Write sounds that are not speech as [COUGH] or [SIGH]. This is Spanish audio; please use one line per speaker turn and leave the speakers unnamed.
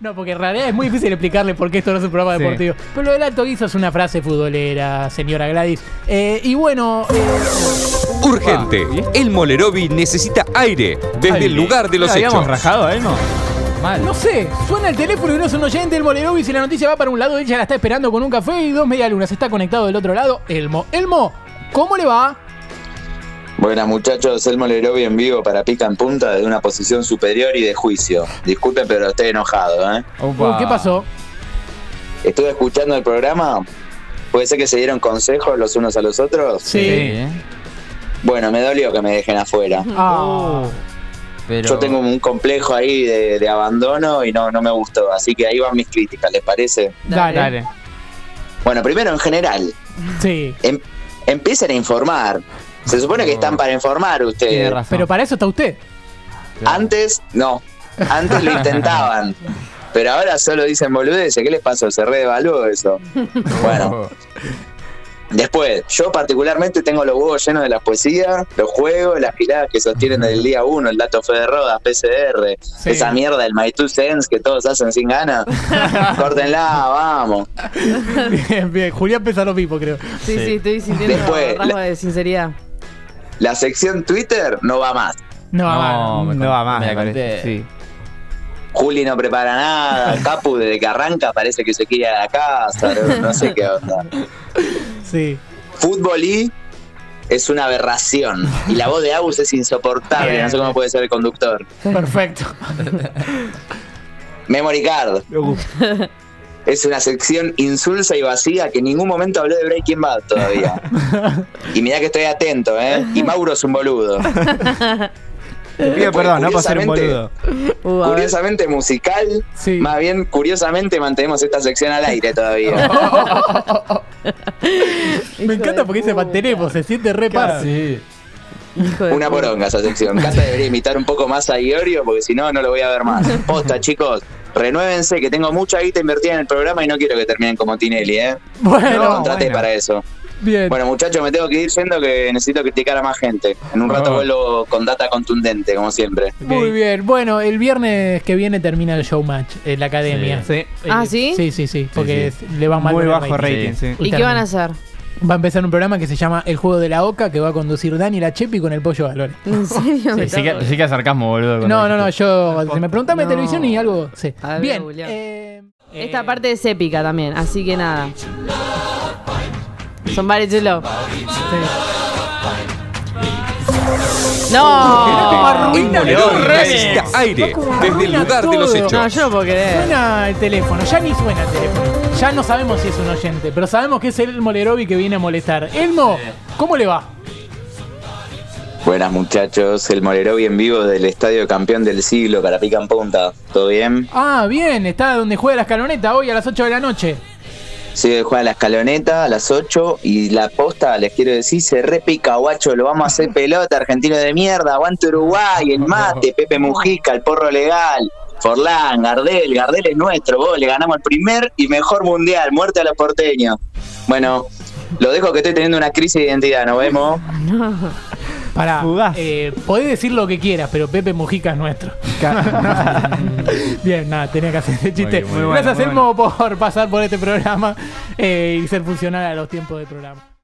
No, porque en realidad es muy difícil explicarle por qué esto no es un programa
Sí.
deportivo. Pero lo del alto guiso es una frase futbolera, señora Gladys. Eh, y bueno, eh,
Urgente. El Molerovi necesita aire desde el lugar de los
¿Le habíamos
hechos.
rajado a Elmo? Mal.
no sé, suena el teléfono y no es un oyente el Molerovi. Si la noticia va para un lado, ella la está esperando con un café y dos medialunas. Está conectado del otro lado, Elmo. Elmo, ¿cómo le va?
Buenas muchachos, Elmo Lerovi en vivo para Pica en Punta de una posición superior y de juicio. Disculpen, pero estoy enojado, ¿eh?
Opa.
¿Qué pasó?
Estuve escuchando el programa. ¿Puede ser que se dieron consejos los unos a los otros?
Sí.
¿eh?
Bueno, me dolió que me dejen afuera.
Ah,
Pero...
Yo tengo un complejo ahí de, de abandono y no, no me gustó. Así que ahí van mis críticas, ¿les parece?
dale.
Dale.
Bueno, primero en general,
Sí.
em- empiecen a informar. Se supone que están para informar
Tiene
ustedes.
razón.
Pero para eso está usted.
Antes, no. Antes lo intentaban. [LAUGHS] Pero ahora solo dicen boludeces. ¿Qué les pasó? Se redevaluó eso. [LAUGHS] Bueno, después, yo particularmente tengo los huevos llenos de la poesía, los juegos, las giradas que sostienen del día uno, el dato fe de rodas, PCR,
Sí.
esa mierda del My Two Cents que todos hacen sin ganas. [LAUGHS] Córtenla, vamos.
Bien, bien. Julián Pesaro Pipo, creo.
Sí, sí, estoy sintiendo
Después,
rasgo de sinceridad.
La sección Twitter no va más.
No,
No,
va.
me
No va más,
me
parece.
Sí.
Juli no prepara nada, [LAUGHS] Capu desde que arranca parece que se quiere ir a la casa, no, no sé qué onda.
Sí.
Fútbol y es una aberración. Y la voz de Agus es insoportable, no sé cómo puede ser el conductor.
Perfecto.
Memory Card. [LAUGHS] Es una sección insulsa y vacía que en ningún momento habló de Breaking Bad todavía. [LAUGHS] Y mirá que estoy atento, ¿eh? Y Mauro es un boludo.
Te pido perdón, no por ser un
Curiosamente-
boludo.
Curiosamente musical,
Sí.
más bien curiosamente mantenemos esta sección al aire todavía. [LAUGHS]
Me encanta porque dice mantenemos, se siente re paz.
Sí.
Hijo de
Una poronga esa sección. Cata debería imitar un poco más a Iorio porque si no, no lo voy a ver más. Posta, chicos. Renuévense que tengo mucha guita invertida en el programa y no quiero que terminen como Tinelli, ¿eh?
Bueno,
No, contraté
bueno.
para eso.
bien.
Bueno, muchachos, me tengo que ir yendo que necesito criticar a más gente. En un rato
Oh.
vuelvo con data contundente, como siempre.
Muy bien. Bueno, el viernes que viene termina el showmatch en la academia.
Sí.
Sí.
Ah, ¿sí?
Sí, sí, sí. Porque
sí.
le va mal
Muy bajo
rating.
rating, sí.
¿Y qué van a hacer?
Va a empezar un programa que se llama El Juego de la Oca, que va a conducir Dani La Chepi con el Pollo Valores.
¿En serio? Me
Sí, sí, que, sí que sarcasmo, boludo.
No, no, no, yo. Si me preguntan de
No.
televisión y algo, sí.
A ver,
Bien. Eh,
Esta
eh,
parte es épica también, así que nada. Somebody to love. No.
El Molerovi necesita aire desde el lugar de los
todo.
No,
hechos.
yo no puedo creer.
Suena el teléfono, ya ni suena el teléfono. Ya no sabemos si es un oyente, pero sabemos que es el Molerovi que viene a molestar. Elmo, ¿cómo le va?
Buenas, muchachos. El Molerovi en vivo del Estadio Campeón del Siglo para Pica en Punta. ¿Todo bien?
Ah, bien, está donde juega la escaloneta hoy a las 8 de la noche.
Sí, juega la escaloneta a las 8 y la posta, les quiero decir, se repica, guacho, lo vamos a hacer [LAUGHS] pelota, argentino de mierda, aguante Uruguay, el mate, Pepe Mujica, el porro legal, Forlán, Gardel, Gardel es nuestro, vos le ganamos el primer y mejor mundial, muerte a los porteños. Bueno, lo dejo que estoy teniendo una crisis de identidad, nos vemos. [LAUGHS]
Pará,
Fugaz.
eh, podés decir lo que quieras, pero Pepe Mujica es nuestro. [LAUGHS] bien, nada, tenía que hacer ese chiste.
bien, muy
bueno,
Gracias,
muy
Elmo, por pasar por este programa eh, y ser funcional a los tiempos del programa.